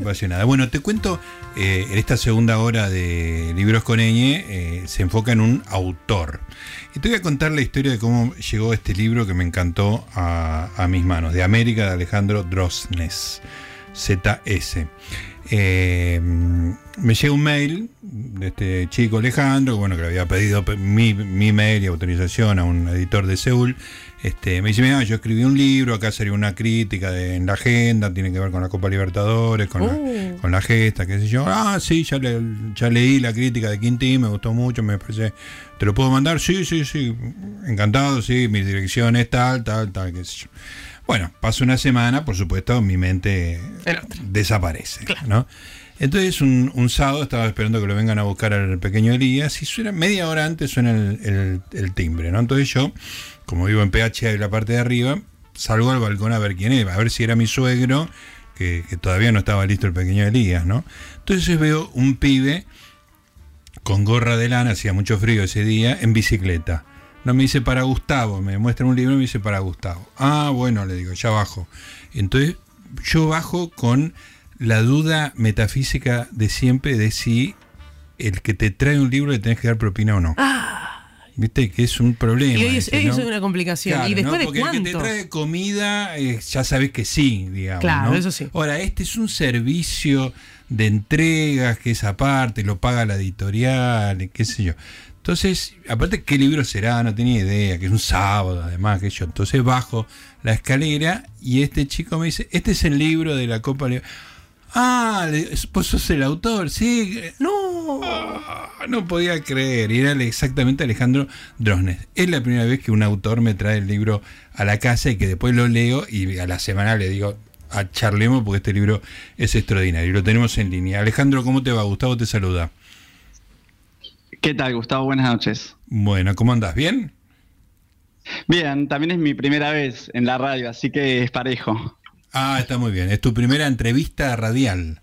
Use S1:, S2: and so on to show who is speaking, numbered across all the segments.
S1: apasionada. Bueno, te cuento, eh, en esta segunda hora de Libros con Eñe eh, se enfoca en un autor. Y te voy a contar la historia de cómo llegó este libro que me encantó a, a mis manos, de América de Alejandro Drosnes, ZS. Eh, me llega un mail de este chico Alejandro, bueno, que le había pedido mi, mi mail y autorización a un editor de Seúl. Este, me dice, mira, yo escribí un libro, acá sería una crítica de, en la agenda, tiene que ver con la Copa Libertadores, con, la,
S2: Uh.
S1: con la gesta, qué sé yo. Ah, sí, ya, le- ya leí la crítica de Quintín, me gustó mucho, me parece... ¿Te lo puedo mandar? Sí, sí, sí, encantado, sí, mi dirección es tal, tal, tal, qué sé yo. Bueno, pasa una semana, por supuesto, mi mente desaparece, ¿no? Entonces un, un sábado estaba esperando que lo vengan a buscar al pequeño Elías y suena, media hora antes suena el, el- el timbre, ¿no? Entonces yo, como vivo en PH de la parte de arriba, salgo al balcón a ver quién era, a ver si era mi suegro, que, que todavía no estaba listo el pequeño Elías, ¿no? Entonces veo un pibe con gorra de lana, hacía mucho frío ese día, en bicicleta. No me dice para Gustavo, me muestra un libro y me dice para Gustavo. Ah, bueno, le digo, ya bajo. Entonces yo bajo con la duda metafísica de siempre de si el que te trae un libro le tenés que dar propina o no. Viste que es un problema.
S2: Ah. Y hoy es,
S1: ese,
S2: hoy
S1: ¿no?
S2: es una complicación.
S1: Claro,
S2: ¿Y después
S1: ¿no?
S2: de
S1: Porque el que te trae comida, eh, ya sabes que sí, digamos.
S2: Claro,
S1: ¿no?
S2: eso sí.
S1: Ahora, este es un servicio de entregas que es aparte, lo paga la editorial, qué sé yo. Entonces, aparte, ¿qué libro será? No tenía idea, que es un sábado, además, que yo. Entonces bajo la escalera y este chico me dice, este es el libro de la Copa Liber- Ah, vos sos el autor, sí.
S2: No.
S1: Ah, no podía creer. Y era exactamente Alejandro Drosnes. Es la primera vez que un autor me trae el libro a la casa y que después lo leo y a la semana le digo a charlemos porque este libro es extraordinario. Y lo tenemos en línea. Alejandro, ¿cómo te va? Gustavo te saluda.
S3: ¿Qué tal, Gustavo? Buenas noches.
S1: Bueno, ¿cómo andás? ¿Bien?
S3: Bien, también es mi primera vez en la radio, así que es parejo.
S1: Ah, está muy bien. Es tu primera entrevista radial.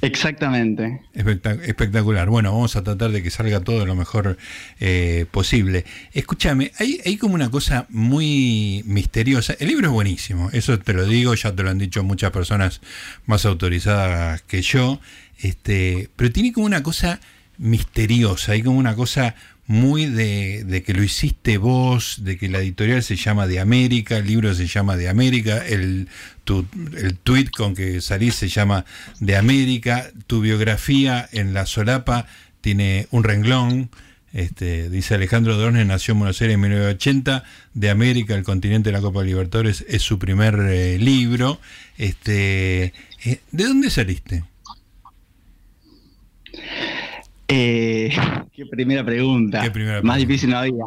S3: Exactamente.
S1: Espectac- espectacular. Bueno, vamos a tratar de que salga todo lo mejor eh, posible. Escúchame, hay, hay como una cosa muy misteriosa. El libro es buenísimo, eso te lo digo, ya te lo han dicho muchas personas más autorizadas que yo. Este, pero tiene como una cosa misteriosa, hay como una cosa muy de, de que lo hiciste vos, de que la editorial se llama De América, el libro se llama De América, el, tu, el tweet con que salís se llama De América, tu biografía en la solapa tiene un renglón. Este, dice Alejandro Dornes, nació en Buenos Aires en 1980, de América, el continente de la Copa Libertadores, es su primer eh, libro. Este, eh, ¿De dónde saliste?
S3: Eh, qué primera pregunta.
S1: Qué primera
S3: Más difícil no había.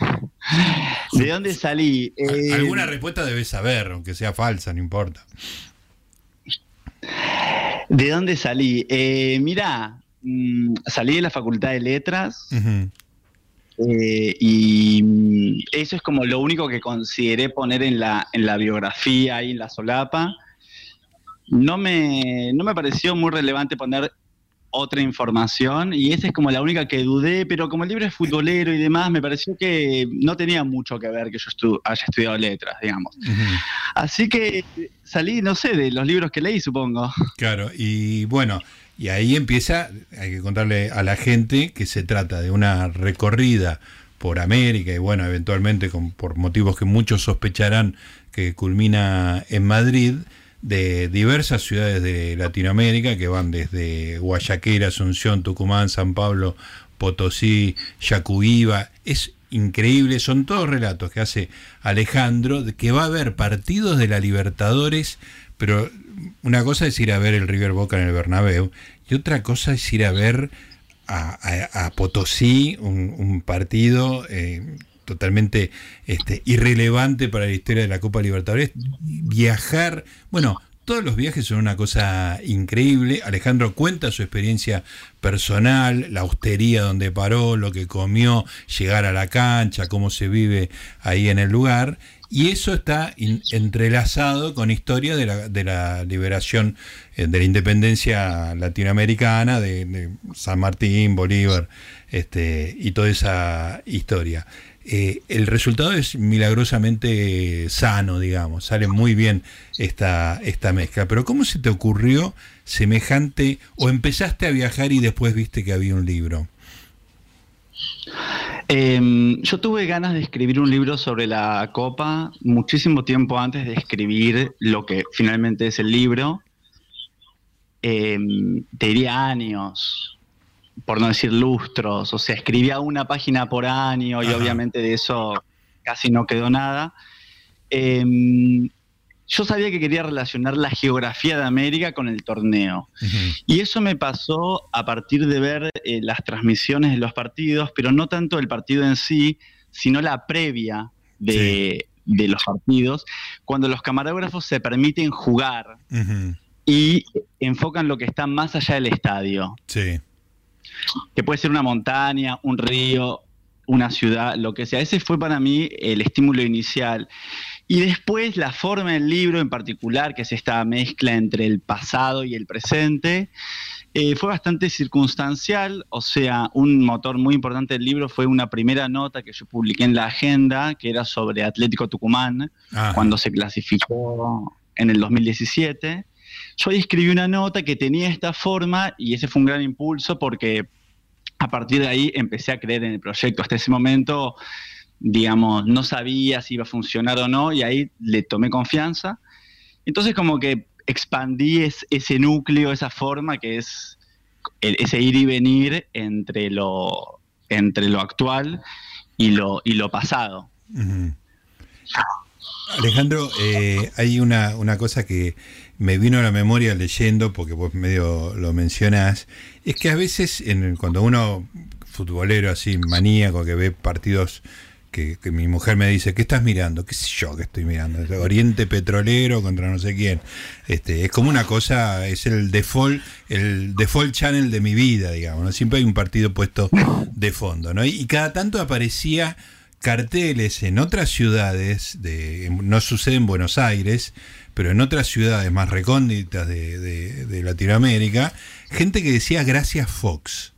S3: ¿De dónde salí? Eh,
S1: Alguna respuesta debes saber, aunque sea falsa, no importa.
S3: ¿De dónde salí? Eh, mira, mm, salí de la Facultad de Letras eh, y mm, eso es como lo único que consideré poner en la, en la biografía y en la solapa. No me, no me pareció muy relevante poner otra información y esa es como la única que dudé, pero como el libro es futbolero y demás, me pareció que no tenía mucho que ver que yo estu- haya estudiado letras, digamos. Así que salí, no sé, de los libros que leí, supongo.
S1: Claro, y bueno, y ahí empieza, hay que contarle a la gente que se trata de una recorrida por América y bueno, eventualmente con- por motivos que muchos sospecharán que culmina en Madrid, de diversas ciudades de Latinoamérica que van desde Guayaquil, Asunción, Tucumán, San Pablo, Potosí, Yacuiba. Es increíble, son todos relatos que hace Alejandro, de que va a haber partidos de la Libertadores, pero una cosa es ir a ver el River Boca en el Bernabéu y otra cosa es ir a ver a, a- Potosí, un, un partido eh, totalmente este, irrelevante para la historia de la Copa Libertadores, viajar, bueno, todos los viajes son una cosa increíble. Alejandro cuenta su experiencia personal, la hostería donde paró, lo que comió, llegar a la cancha, cómo se vive ahí en el lugar. Y eso está entrelazado con historia de la, liberación, eh, de la independencia latinoamericana, de, de San Martín, Bolívar, este, y toda esa historia. Eh, el resultado es milagrosamente sano, digamos, sale muy bien esta, esta mezcla. Pero ¿cómo se te ocurrió semejante o empezaste a viajar y después viste que había un libro?
S3: Em, yo tuve ganas de escribir un libro sobre la copa muchísimo tiempo antes de escribir lo que finalmente es el libro. Eh, te diría años, por no decir lustros, o sea, escribía una página por año y obviamente de eso casi no quedó nada. Em, yo sabía que quería relacionar la geografía de América con el torneo. Y eso me pasó a partir de ver eh, las transmisiones de los partidos, pero no tanto el partido en sí, sino la previa de, los partidos, cuando los camarógrafos se permiten jugar y enfocan lo que está más allá del estadio.
S1: Sí.
S3: Que puede ser una montaña, un río, una ciudad, lo que sea. Ese fue para mí el estímulo inicial. Y después la forma del libro en particular, que es esta mezcla entre el pasado y el presente, eh, fue bastante circunstancial, o sea, un motor muy importante del libro fue una primera nota que yo publiqué en la agenda, que era sobre Atlético Tucumán, cuando se clasificó en el 2017. Yo ahí escribí una nota que tenía esta forma y ese fue un gran impulso porque a partir de ahí empecé a creer en el proyecto. Hasta ese momento digamos, no sabía si iba a funcionar o no y ahí le tomé confianza. Entonces como que expandí ese núcleo, esa forma que es ese ir y venir entre lo, entre lo actual y lo, y lo pasado.
S1: Alejandro, eh, hay una, una cosa que me vino a la memoria leyendo, porque vos medio lo mencionás, es que a veces cuando uno, futbolero así, maníaco, que ve partidos que, mi mujer me dice, ¿qué estás mirando? ¿Qué sé yo que estoy mirando? Oriente Petrolero contra no sé quién. Este, es como una cosa, es el default, el default channel de mi vida, digamos. Siempre hay un partido puesto de fondo, ¿no? Y, cada tanto aparecía carteles en otras ciudades, de, no sucede en Buenos Aires, pero en otras ciudades más recónditas de, de Latinoamérica, gente que decía gracias Fox.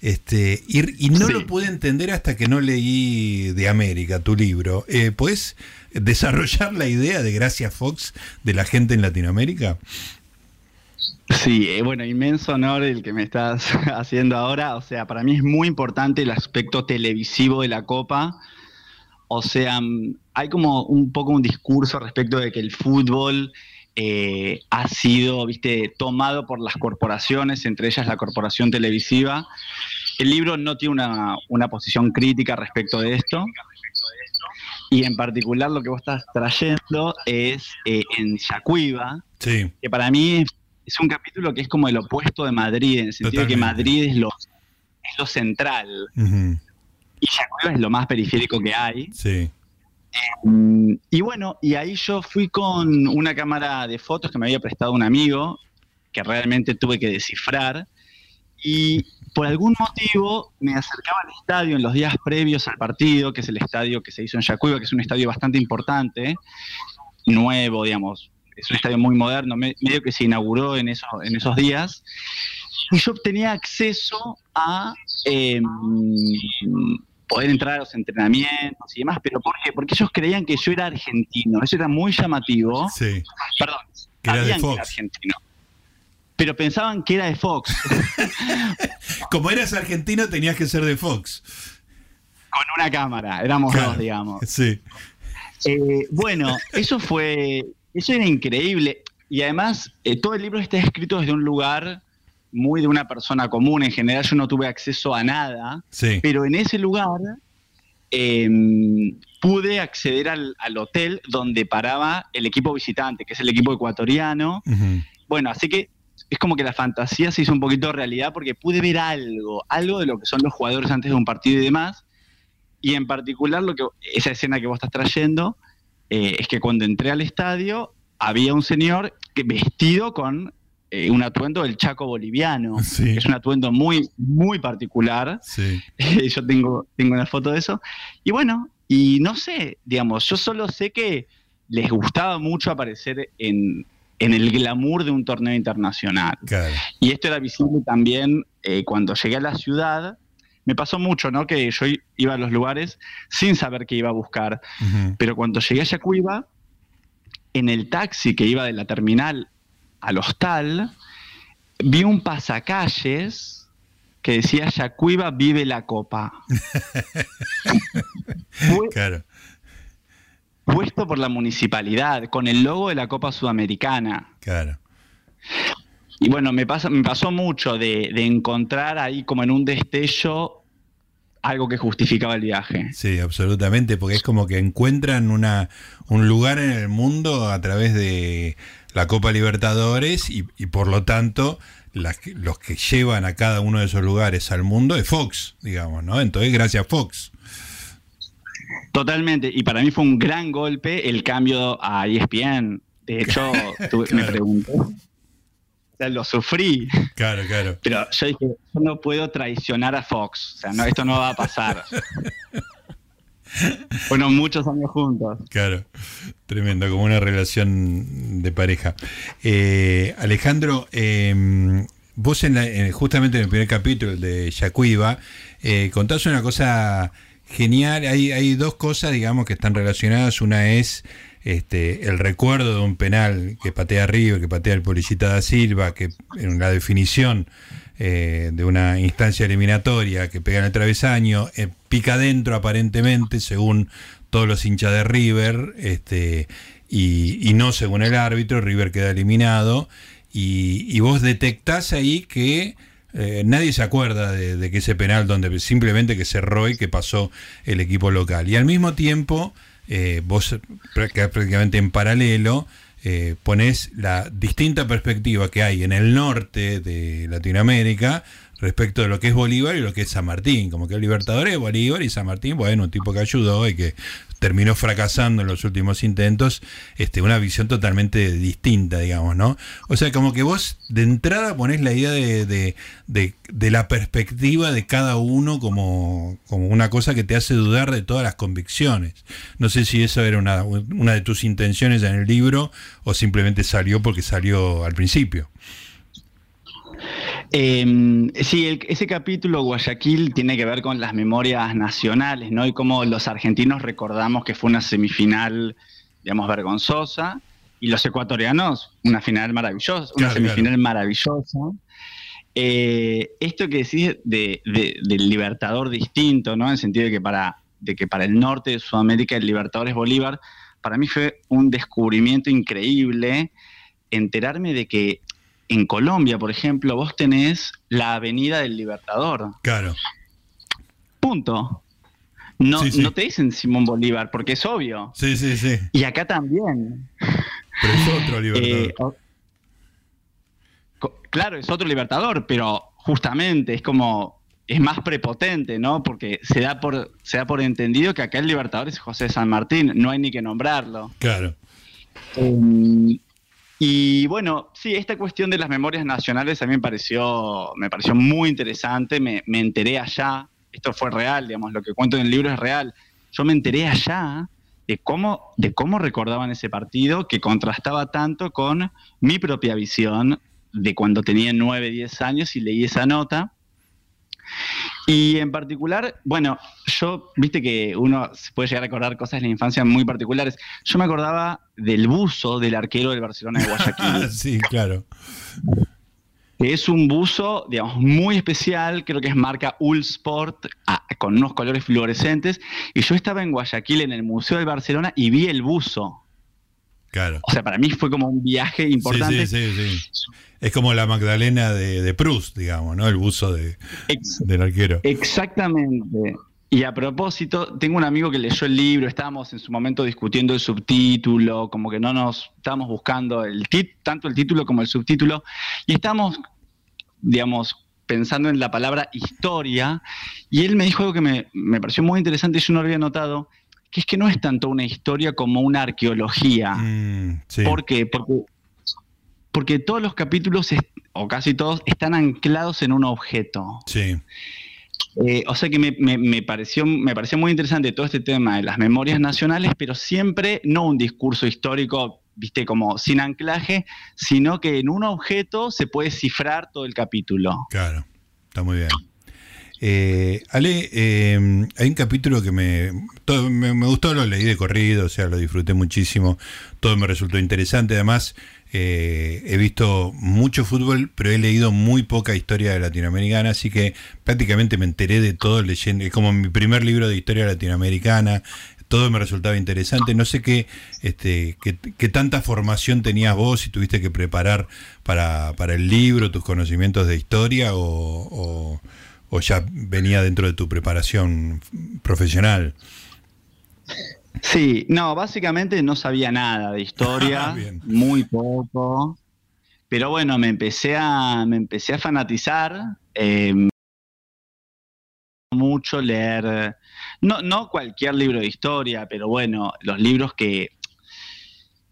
S1: Este, y, no lo pude entender hasta que no leí de América, tu libro. Eh, ¿Puedes desarrollar la idea de Gracias Fox de la gente en Latinoamérica?
S3: Sí, eh, bueno, inmenso honor el que me estás haciendo ahora. O sea, para mí es muy importante el aspecto televisivo de la Copa. O sea, mm, hay como un poco un discurso respecto de que el fútbol eh, ha sido, viste, tomado por las corporaciones, entre ellas la corporación televisiva. El libro no tiene una, posición crítica respecto de esto. Y en particular lo que vos estás trayendo es eh, en Yacuiba, que para mí es, un capítulo que es como el opuesto de Madrid, en el sentido de que Madrid es lo, es lo central. Y Yacuiba es lo más periférico que hay.
S1: Sí.
S3: Em, y bueno, y ahí yo fui con una cámara de fotos que me había prestado un amigo, que realmente tuve que descifrar, y por algún motivo me acercaba al estadio en los días previos al partido, que es el estadio que se hizo en Yacuiba, que es un estadio bastante importante, nuevo, digamos, es un estadio muy moderno, medio que se inauguró en, eso, en esos días, y yo tenía acceso a... Em, poder entrar a los entrenamientos y demás, pero ¿por qué? Porque ellos creían que yo era argentino, eso era muy llamativo.
S1: Sí.
S3: Perdón,
S1: que era de Fox.
S3: argentino. Pero pensaban que era de Fox.
S1: Como eras argentino, tenías que ser de Fox.
S3: Con una cámara, éramos dos, digamos.
S1: Sí.
S3: Eh, bueno, eso fue. Eso era increíble. Y además, eh, todo el libro está escrito desde un lugar muy de una persona común. En general yo no tuve acceso a nada, pero en ese lugar em, pude acceder al, hotel donde paraba el equipo visitante, que es el equipo ecuatoriano. Bueno, así que es como que la fantasía se hizo un poquito realidad porque pude ver algo, algo de lo que son los jugadores antes de un partido y demás. Y en particular lo que esa escena que vos estás trayendo eh, es que cuando entré al estadio había un señor que, vestido con eh, un atuendo del Chaco boliviano. es un atuendo muy, muy particular. yo tengo, tengo una foto de eso. Y bueno, y no sé, digamos, yo solo sé que les gustaba mucho aparecer en, el glamour de un torneo internacional. Y esto era visible también eh, cuando llegué a la ciudad. Me pasó mucho, ¿no? Que yo iba a los lugares sin saber qué iba a buscar. Pero cuando llegué a Yacuiba, en el taxi que iba de la terminal al hostal, vi un pasacalles que decía Yacuiba vive la copa. claro. Puesto por la municipalidad, con el logo de la Copa Sudamericana.
S1: Claro.
S3: Y bueno, me, pasa, me pasó mucho de, encontrar ahí como en un destello algo que justificaba el viaje.
S1: Sí, absolutamente, porque es como que encuentran una, un lugar en el mundo a través de la Copa Libertadores y, por lo tanto los que llevan a cada uno de esos lugares al mundo es Fox, digamos, ¿no? Entonces, gracias Fox.
S3: Totalmente, y para mí fue un gran golpe el cambio a ESPN. De hecho, me pregunté lo sufrí.
S1: Claro, claro.
S3: Pero yo dije, yo no puedo traicionar a Fox. O sea, no, esto no va a pasar. bueno, muchos años juntos.
S1: Claro, tremendo, como una relación de pareja. Eh, Alejandro, em, vos en justamente en el primer capítulo de Yacuiba, eh, contás una cosa genial. Hay, hay dos cosas, digamos, que están relacionadas. Una es este, el recuerdo de un penal que patea River, que patea el Policita da Silva, que en la definición eh, de una instancia eliminatoria que pega en el travesaño, eh, pica adentro aparentemente, según todos los hinchas de River, este, y, no según el árbitro, River queda eliminado, y, vos detectás ahí que eh, nadie se acuerda de, de, que ese penal donde simplemente que cerró y que pasó el equipo local. Y al mismo tiempo eh, vos prácticamente en paralelo eh, pones la distinta perspectiva que hay en el norte de Latinoamérica respecto de lo que es Bolívar y lo que es San Martín, como que el Libertador es Bolívar y San Martín, bueno, un tipo que ayudó y que terminó fracasando en los últimos intentos, este, una visión totalmente distinta, digamos, ¿no? O sea, como que vos de entrada ponés la idea de, la perspectiva de cada uno como, como, una cosa que te hace dudar de todas las convicciones. No sé si eso era una, una de tus intenciones en el libro o simplemente salió porque salió al principio.
S3: Eh, sí, ese capítulo Guayaquil tiene que ver con las memorias nacionales, ¿no? Y cómo los argentinos recordamos que fue una semifinal, digamos, vergonzosa, y los ecuatorianos una final maravillosa, una semifinal maravillosa. Eh, esto que decís de, del libertador distinto, ¿no? En el sentido de que para, de que para el norte de Sudamérica el libertador es Bolívar, para mí fue un descubrimiento increíble enterarme de que en Colombia, por ejemplo, vos tenés la Avenida del Libertador.
S1: Claro.
S3: Punto. No, no te dicen Simón Bolívar, porque es obvio.
S1: Sí, sí, sí.
S3: Y acá también.
S1: Pero es otro libertador.
S3: Eh, claro, es otro libertador, pero justamente es como. Es más prepotente, ¿no? Porque se da por, se da por entendido que acá el libertador es José San Martín, no hay ni que nombrarlo.
S1: Claro.
S3: Em, y bueno, sí, esta cuestión de las memorias nacionales a mí me pareció, me pareció muy interesante, me, enteré allá, esto fue real, digamos, lo que cuento en el libro es real, yo me enteré allá de cómo, de cómo recordaban ese partido que contrastaba tanto con mi propia visión de cuando tenía 9, 10 años y leí esa nota. Y en particular, bueno, yo, viste que uno se puede llegar a recordar cosas de la infancia muy particulares. Yo me acordaba del buzo del arquero del Barcelona de Guayaquil.
S1: sí, claro.
S3: Es un buzo, digamos, muy especial, creo que es marca Ulsport, ah, con unos colores fluorescentes. Y yo estaba en Guayaquil, en el Museo del Barcelona, y vi el buzo.
S1: Claro.
S3: O sea, para mí fue como un viaje importante.
S1: Sí, sí, sí, Es como la Magdalena de, de Proust, digamos, ¿no? El buzo de, del arquero.
S3: Exactamente. Y a propósito, tengo un amigo que leyó el libro, estábamos en su momento discutiendo el subtítulo, como que no nos estábamos buscando el tit, tanto el título como el subtítulo, y estamos, digamos, pensando en la palabra historia, y él me dijo algo que me, me pareció muy interesante y yo no lo había notado, que es que no es tanto una historia como una arqueología. Mm, ¿Por qué? Porque, porque todos los capítulos, o casi todos, están anclados en un objeto.
S1: Sí.
S3: Eh, o sea que me, pareció, me pareció muy interesante todo este tema de las memorias nacionales, pero siempre no un discurso histórico, viste, como sin anclaje, sino que en un objeto se puede cifrar todo el capítulo.
S1: Claro, está muy bien. Eh, Ale, eh, hay un capítulo que me, me, gustó, lo leí de corrido, o sea, lo disfruté muchísimo, todo me resultó interesante, además eh, he visto mucho fútbol, pero he leído muy poca historia latinoamericana, así que prácticamente me enteré de todo leyendo, es como mi primer libro de historia latinoamericana, todo me resultaba interesante. No sé qué, este, qué, tanta formación tenías vos, si tuviste que preparar para, para el libro, tus conocimientos de historia o, ya venía dentro de tu preparación profesional.
S3: Sí, no, básicamente no sabía nada de historia, muy poco. Pero bueno, me empecé a, me empecé a fanatizar. Eh, mucho leer, no, no cualquier libro de historia, pero bueno, los libros que,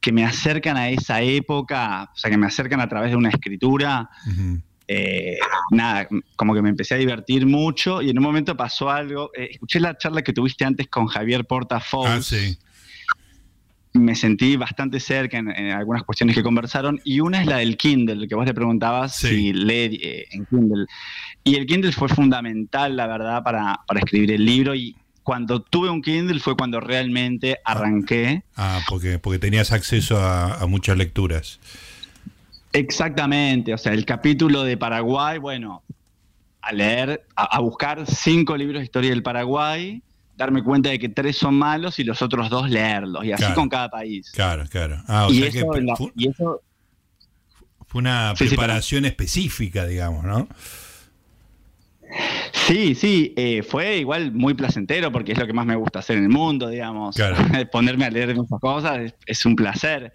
S3: que me acercan a esa época, o sea, que me acercan a través de una escritura, eh, nada, como que me empecé a divertir mucho y en un momento pasó algo, eh, escuché la charla que tuviste antes con Javier Porta ah, me sentí bastante cerca en, algunas cuestiones que conversaron y una es la del Kindle, que vos le preguntabas si lee eh, en Kindle. Y el Kindle fue fundamental, la verdad, para, escribir el libro y cuando tuve un Kindle fue cuando realmente arranqué.
S1: Ah, porque, porque tenías acceso a, muchas lecturas.
S3: Exactamente, o sea, el capítulo de Paraguay, bueno, a leer, a, buscar cinco libros de historia del Paraguay, darme cuenta de que tres son malos y los otros dos leerlos, y así con cada país.
S1: Claro, claro. Ah, o sea que fue, una preparación específica, digamos, ¿no?
S3: Sí, sí, eh, fue igual muy placentero porque es lo que más me gusta hacer en el mundo, digamos. Ponerme a leer esas cosas es, un placer.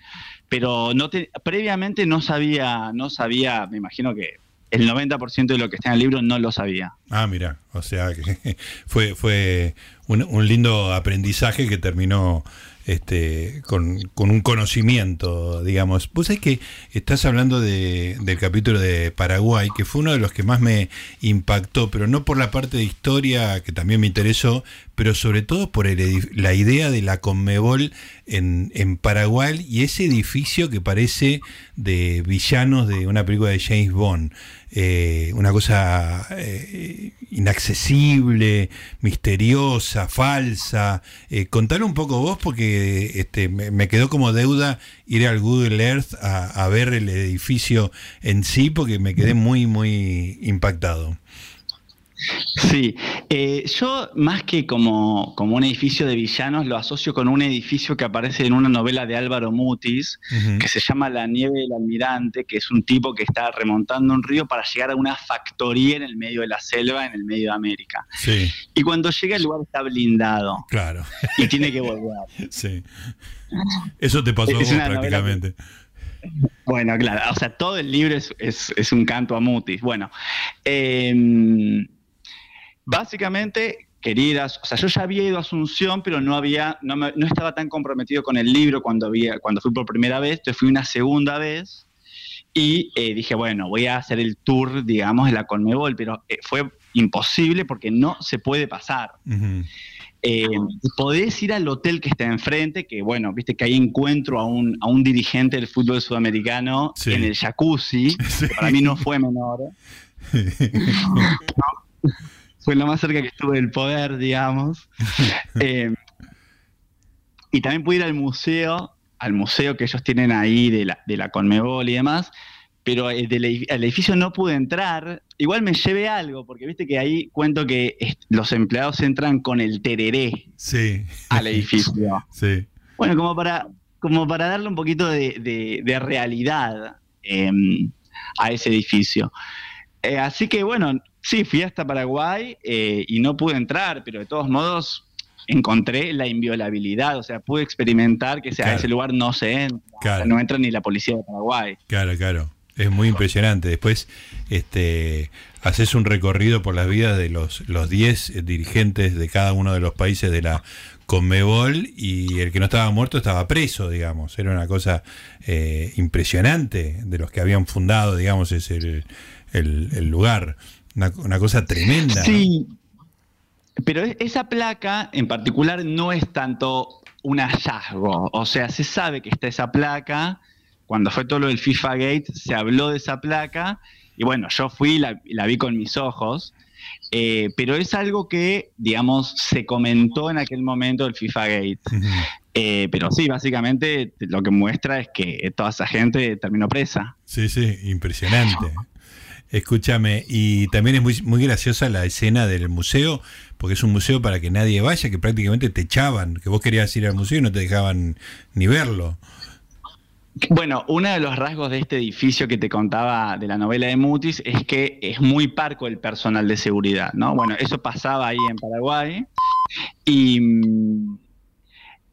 S3: Pero no te, previamente no sabía, no sabía, me imagino que el 90% de lo que está en el libro no lo sabía.
S1: Ah, mira, o sea que fue, fue un, lindo aprendizaje que terminó este, con, un conocimiento, digamos. Vos sabés que estás hablando de, del capítulo de Paraguay, que fue uno de los que más me impactó, pero no por la parte de historia, que también me interesó, pero sobre todo por la idea de la Conmebol en, en, Paraguay y ese edificio que parece de villanos de una película de James Bond. Eh, una cosa eh, inaccesible, misteriosa, falsa. Eh, contale un poco vos porque este, me, quedó como deuda ir al Google Earth a, a ver el edificio en sí porque me quedé muy, muy impactado.
S3: Sí, eh, yo más que como, como, un edificio de villanos lo asocio con un edificio que aparece en una novela de Álvaro Mutis, que se llama La nieve del almirante, que es un tipo que está remontando un río para llegar a una factoría en el medio de la selva, en el medio de América. Sí. Y cuando llega el lugar está blindado.
S1: Claro.
S3: Y tiene que volver.
S1: Sí. Eso te pasó a vos prácticamente.
S3: Bueno, claro, o sea, todo el libro es, es, un canto a Mutis. Bueno, eh, Básicamente, queridas, o sea, yo ya había ido a Asunción, pero no había, no, no estaba tan comprometido con el libro cuando había, cuando fui por primera vez, entonces fui una segunda vez y eh, dije, bueno, voy a hacer el tour, digamos, de la Conmebol, pero eh, fue imposible porque no se puede pasar. Eh, podés ir al hotel que está enfrente, que bueno, viste que ahí encuentro a un, a un dirigente del fútbol sudamericano en el jacuzzi, que para mí no fue menor. fue lo más cerca que estuve del poder, digamos. Eh, y también pude ir al museo, al museo que ellos tienen ahí de la, de la Conmebol y demás, pero el, edificio no pude entrar. Igual me llevé algo, porque viste que ahí cuento que los empleados entran con el tereré al edificio.
S1: Sí.
S3: Bueno, como para, como para darle un poquito de, realidad em, a ese edificio. Eh, así que bueno, Sí, fui hasta Paraguay eh, y no pude entrar, pero de todos modos encontré la inviolabilidad, o sea, pude experimentar que sea, a ese lugar no se entra, no entra ni la policía de Paraguay.
S1: Claro, claro. Es muy impresionante. Después este, haces un recorrido por las vidas de los 10 dirigentes de cada uno de los países de la Conmebol y el que no estaba muerto estaba preso, digamos. Era una cosa eh, impresionante de los que habían fundado, digamos, es el, el lugar. Una, cosa tremenda.
S3: Sí, pero esa placa en particular no es tanto un hallazgo. O sea, se sabe que está esa placa. Cuando fue todo lo del FIFA Gate, se habló de esa placa. Y bueno, yo fui y la, vi con mis ojos. Eh, pero es algo que, digamos, se comentó en aquel momento del FIFA Gate. Eh, pero sí, básicamente lo que muestra es que toda esa gente terminó presa.
S1: Sí, sí, impresionante. Escúchame, y también es muy, muy graciosa la escena del museo, porque es un museo para que nadie vaya, que prácticamente te echaban, que vos querías ir al museo y no te dejaban ni verlo.
S3: Bueno, uno de los rasgos de este edificio que te contaba de la novela de Mutis es que es muy parco el personal de seguridad, ¿no? Bueno, eso pasaba ahí en Paraguay y mm,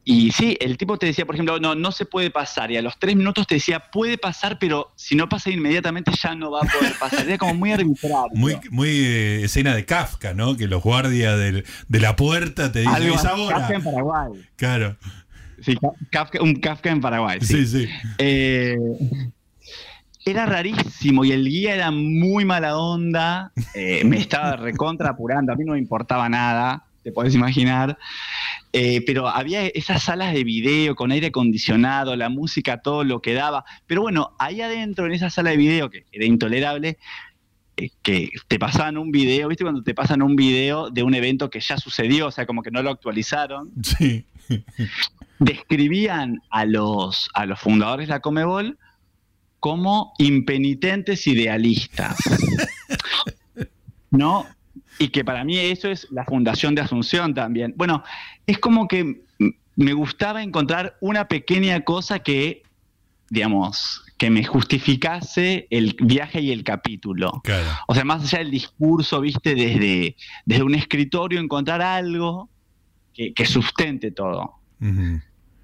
S3: y sí, el tipo te decía, por ejemplo, no, no se puede pasar. Y a los tres minutos te decía, puede pasar, pero si no pasa inmediatamente ya no va a poder pasar. Era como muy arbitrario.
S1: Muy, muy eh, escena de Kafka, ¿no? Que los guardias de la puerta te dicen, es ahora.
S3: Kafka en Paraguay.
S1: Claro.
S3: Sí, un Kafka en Paraguay. Sí, sí. Eh, era rarísimo y el guía era muy mala onda. Eh, me estaba recontra apurando. A mí no me importaba nada, te podés imaginar. Eh, pero había esas salas de video con aire acondicionado, la música, todo lo que daba. Pero bueno, ahí adentro, en esa sala de video, que era intolerable, eh, que te pasaban un video, ¿viste? Cuando te pasan un video de un evento que ya sucedió, o sea, como que no lo actualizaron. Sí. describían a los, a los fundadores de la Comebol como impenitentes idealistas. ¿No? Y que para mí eso es la fundación de Asunción también. Bueno, es como que me gustaba encontrar una pequeña cosa que, digamos, que me justificase el viaje y el capítulo. O sea, más allá del discurso, viste, desde, desde un escritorio, encontrar algo que, sustente todo.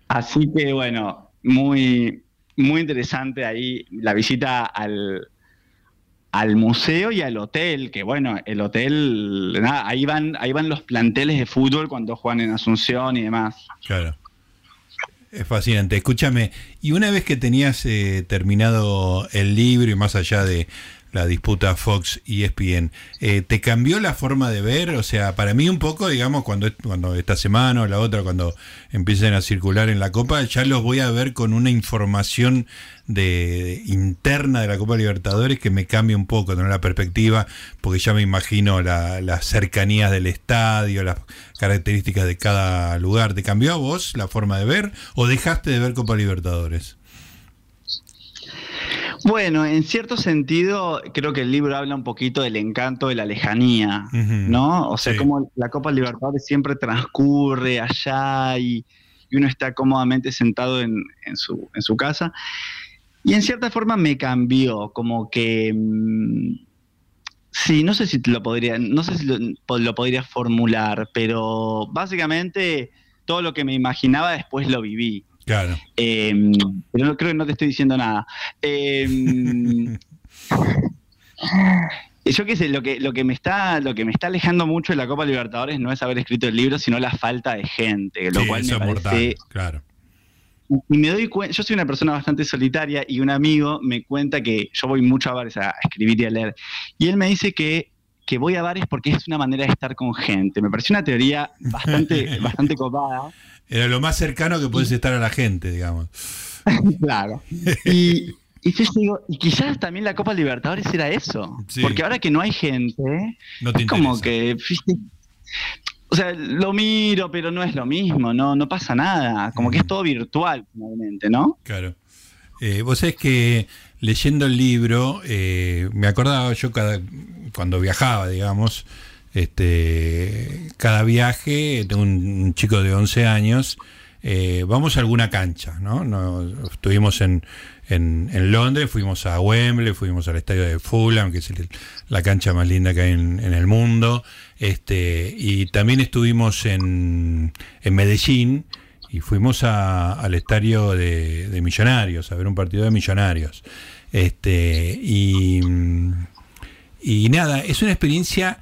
S3: Así que, bueno, muy, muy interesante ahí la visita al, al museo y al hotel, que bueno, el hotel, ahí van, ahí van los planteles de fútbol cuando juegan en Asunción y demás.
S1: Claro. Es fascinante. Escúchame, y una vez que tenías eh, terminado el libro y más allá de, la disputa Fox y ESPN. Eh, ¿Te cambió la forma de ver? O sea, para mí un poco, digamos, cuando, cuando esta semana o la otra, cuando empiecen a circular en la Copa, ya los voy a ver con una información de, interna de la Copa Libertadores que me cambia un poco, ¿no? la perspectiva, porque ya me imagino las cercanías del estadio, las características de cada lugar. ¿Te cambió a vos la forma de ver o dejaste de ver Copa Libertadores?
S3: Bueno, en cierto sentido, creo que el libro habla un poquito del encanto de la lejanía, ¿no? O sea, como la Copa Libertadores siempre transcurre allá y, uno está cómodamente sentado en, su, casa. Y en cierta forma me cambió, como que... Mm, sí, no sé si lo podría, no sé si lo, lo podría formular, pero básicamente todo lo que me imaginaba después lo viví.
S1: Claro.
S3: Em, pero no, creo que no te estoy diciendo nada. Em, yo qué sé, lo que, lo que me está, lo que me está alejando mucho de la Copa Libertadores no es haber escrito el libro, sino la falta de gente, lo cual me parece.
S1: claro.
S3: Y me doy cuenta, yo soy una persona bastante solitaria y un amigo me cuenta que yo voy mucho a bares a escribir y a leer. Y él me dice que que voy a bares porque es una manera de estar con gente. Me pareció una teoría bastante, bastante copada.
S1: Era lo más cercano que puedes estar a la gente, digamos.
S3: claro. Y, y yo digo, y quizás también la Copa Libertadores era eso. Porque ahora que no hay gente, es como que. O sea, lo miro, pero no es lo mismo, no, no pasa nada. Como que es todo virtual, finalmente, ¿no?
S1: Claro. Eh, vos sabés que leyendo el libro, eh, me acordaba yo cada, cuando viajaba, digamos, este, cada viaje, tengo un, chico de 11 años, eh, vamos a alguna cancha, ¿no? estuvimos en, en, Londres, fuimos a Wembley, fuimos al estadio de Fulham, que es la cancha más linda que hay en, el mundo, este, y también estuvimos en, en Medellín, y fuimos al estadio de, de, Millonarios, a ver un partido de Millonarios. Este, y, y nada, es una experiencia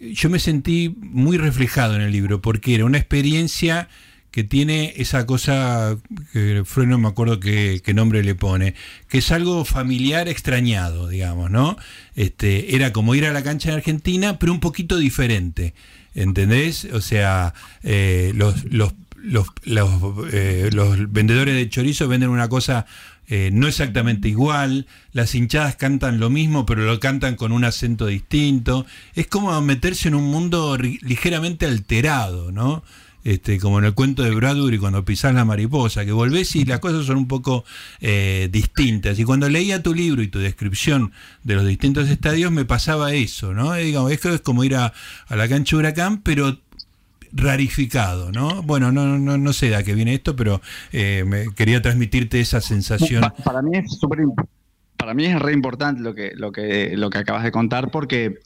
S1: yo me sentí muy reflejado en el libro, porque era una experiencia que tiene esa cosa que Freud no me acuerdo qué, nombre le pone, que es algo familiar extrañado, digamos, ¿no? Este, era como ir a la cancha de Argentina, pero un poquito diferente, ¿entendés? O sea, eh, los, los los, eh, los, vendedores de chorizo venden una cosa eh, no exactamente igual, las hinchadas cantan lo mismo, pero lo cantan con un acento distinto. Es como meterse en un mundo ligeramente alterado, ¿no? Este, como en el cuento de Bradbury cuando pisás la mariposa, que volvés y las cosas son un poco eh, distintas. Y cuando leía tu libro y tu descripción de los distintos estadios, me pasaba eso, ¿no? digamos, esto es como ir a, a la cancha Huracán, pero rarificado, ¿no? Bueno, no, no, no sé a qué viene esto, pero eh, me quería transmitirte esa sensación.
S3: Para, mí es súper para mí es re importante lo que, lo que, lo que acabas de contar, porque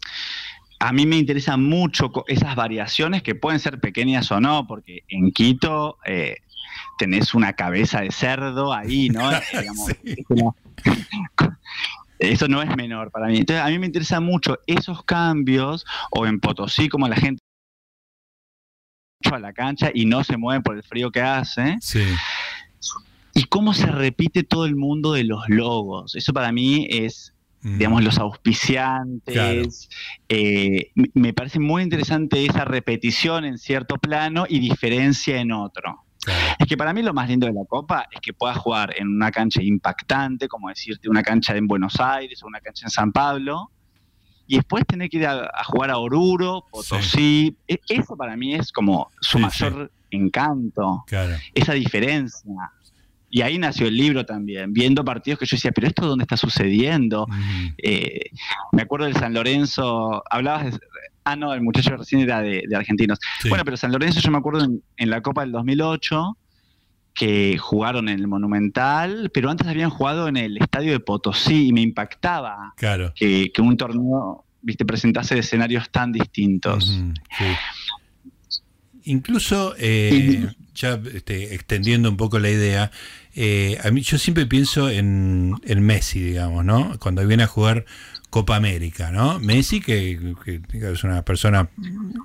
S3: a mí me interesan mucho esas variaciones que pueden ser pequeñas o no, porque en Quito eh, tenés una cabeza de cerdo ahí, ¿no? Eso no es menor para mí. Entonces, a mí me interesa mucho esos cambios, o en Potosí, como la gente a la cancha y no se mueven por el frío que hace. Sí. Y cómo se repite todo el mundo de los logos. Eso para mí es, mm. digamos, los auspiciantes. Eh, me parece muy interesante esa repetición en cierto plano y diferencia en otro. Es que para mí lo más lindo de la Copa es que puedas jugar en una cancha impactante, como decirte una cancha en Buenos Aires o una cancha en San Pablo, y después tener que ir a, jugar a Oruro, Potosí. E, eso para mí es como su mayor encanto, esa diferencia. Y ahí nació el libro también, viendo partidos que yo decía, pero esto dónde está sucediendo. Eh, me acuerdo del San Lorenzo, hablabas de, ah no, el muchacho recién era de, argentinos. Bueno, pero San Lorenzo yo me acuerdo en, en la Copa del 2008 que jugaron en el Monumental, pero antes habían jugado en el estadio de Potosí y me impactaba que, un torneo viste presentase escenarios tan distintos.
S1: Incluso, eh, ya este, extendiendo un poco la idea, eh, a mí yo siempre pienso en, en Messi, digamos, ¿no? Cuando viene a jugar Copa América, ¿no? Messi, que, es una persona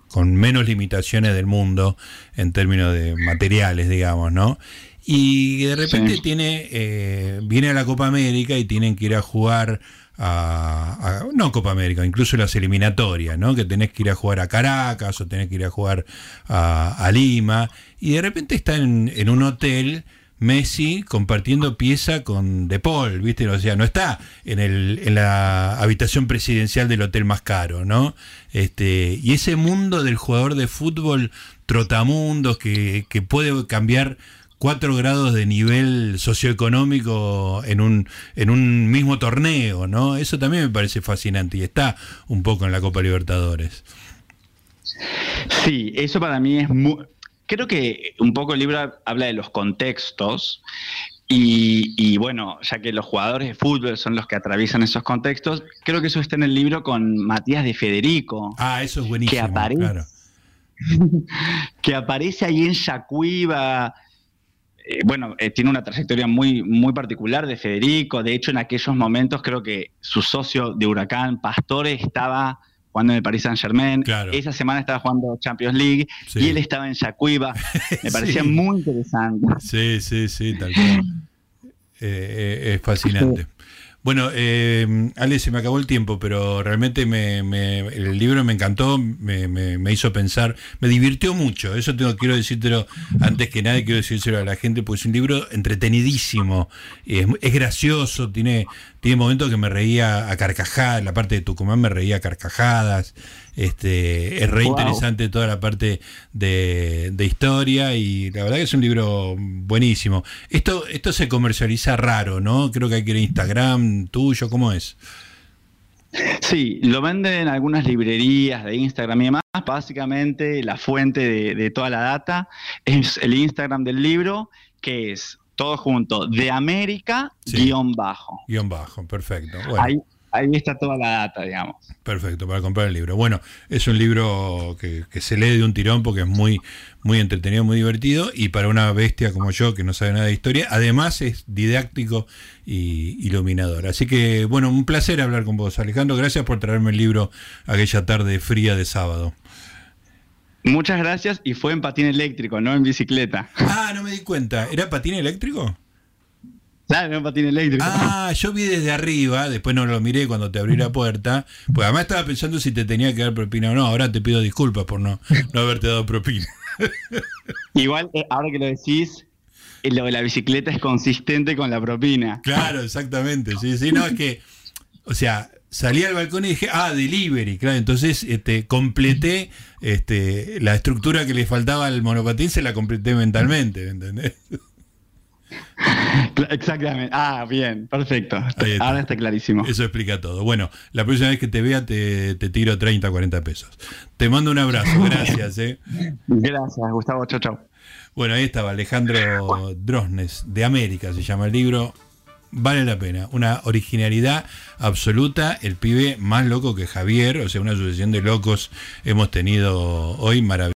S1: con menos limitaciones del mundo en términos de materiales, digamos, ¿no? Y de repente tiene, eh, viene a la Copa América y tienen que ir a jugar a, no Copa América, incluso las eliminatorias, ¿no? Que tenés que ir a jugar a Caracas o tenés que ir a jugar a, Lima y de repente está en, en un hotel Messi compartiendo pieza con De Paul, ¿viste? O sea, no está en, el, en la habitación presidencial del hotel más caro, ¿no? Este, y ese mundo del jugador de fútbol trotamundos que, que puede cambiar cuatro grados de nivel socioeconómico en un, en un mismo torneo, ¿no? Eso también me parece fascinante y está un poco en la Copa Libertadores.
S3: Sí, eso para mí es muy, creo que un poco el libro habla de los contextos y, bueno, ya que los jugadores de fútbol son los que atraviesan esos contextos, creo que eso está en el libro con Matías de Federico.
S1: Ah, eso es buenísimo.
S3: Que aparece, que aparece ahí en Yacuiba. Eh, bueno, eh, tiene una trayectoria muy, muy particular de Federico. De hecho, en aquellos momentos creo que su socio de Huracán, Pastore, estaba jugando en el Paris Saint Germain. Esa semana estaba jugando Champions League y él estaba en Yacuiba. Me parecía muy interesante.
S1: Sí, sí, sí, tal cual. Eh, es fascinante. Bueno, eh, Ale, se me acabó el tiempo, pero realmente me, el libro me encantó, me, hizo pensar, me divirtió mucho. Eso tengo, quiero decírtelo antes que nada, quiero decírselo a la gente, pues es un libro entretenidísimo, es, es gracioso, tiene, tiene momentos que me reía a carcajadas, la parte de Tucumán me reía a carcajadas. Este, es re interesante toda la parte de, historia y la verdad que es un libro buenísimo. Esto, esto se comercializa raro, ¿no? Creo que hay que ir a Instagram tuyo, ¿cómo es?
S3: Sí, lo venden en algunas librerías de Instagram y demás. Básicamente la fuente de, toda la data es el Instagram del libro, que es todo junto, de América, guion bajo.
S1: Guión bajo, perfecto.
S3: Bueno ahí está toda la data, digamos.
S1: Perfecto, para comprar el libro. Bueno, es un libro que, se lee de un tirón porque es muy, muy entretenido, muy divertido y para una bestia como yo que no sabe nada de historia, además es didáctico y iluminador. Así que, bueno, un placer hablar con vos, Alejandro. Gracias por traerme el libro aquella tarde fría de sábado.
S3: Muchas gracias y fue en patín eléctrico, no en bicicleta.
S1: Ah, no me di cuenta. ¿Era patín eléctrico?
S3: Claro, un patín eléctrico.
S1: Ah, yo vi desde arriba, después no lo miré cuando te abrí la puerta, pues además estaba pensando si te tenía que dar propina o no. Ahora te pido disculpas por no, no haberte dado propina.
S3: Igual, eh, ahora que lo decís, eh, lo de la bicicleta es consistente con la propina.
S1: Claro, exactamente. Sí, sí, no, es que, o sea, salí al balcón y dije, ah, delivery, claro. Entonces, este, completé este, la estructura que le faltaba al monopatín, se la completé mentalmente, ¿entendés?
S3: Exactamente. Ah, bien, perfecto. Ahora está clarísimo.
S1: Eso explica todo. Bueno, la próxima vez que te vea te, te tiro 30, 40 pesos. Te mando un abrazo, gracias. ¿eh?
S3: Gracias, Gustavo. Chau, chau.
S1: Bueno, ahí estaba Alejandro Drosnes, de América se llama el libro. Vale la pena. Una originalidad absoluta. El pibe más loco que Javier, o sea, una sucesión de locos hemos tenido hoy maravillosa.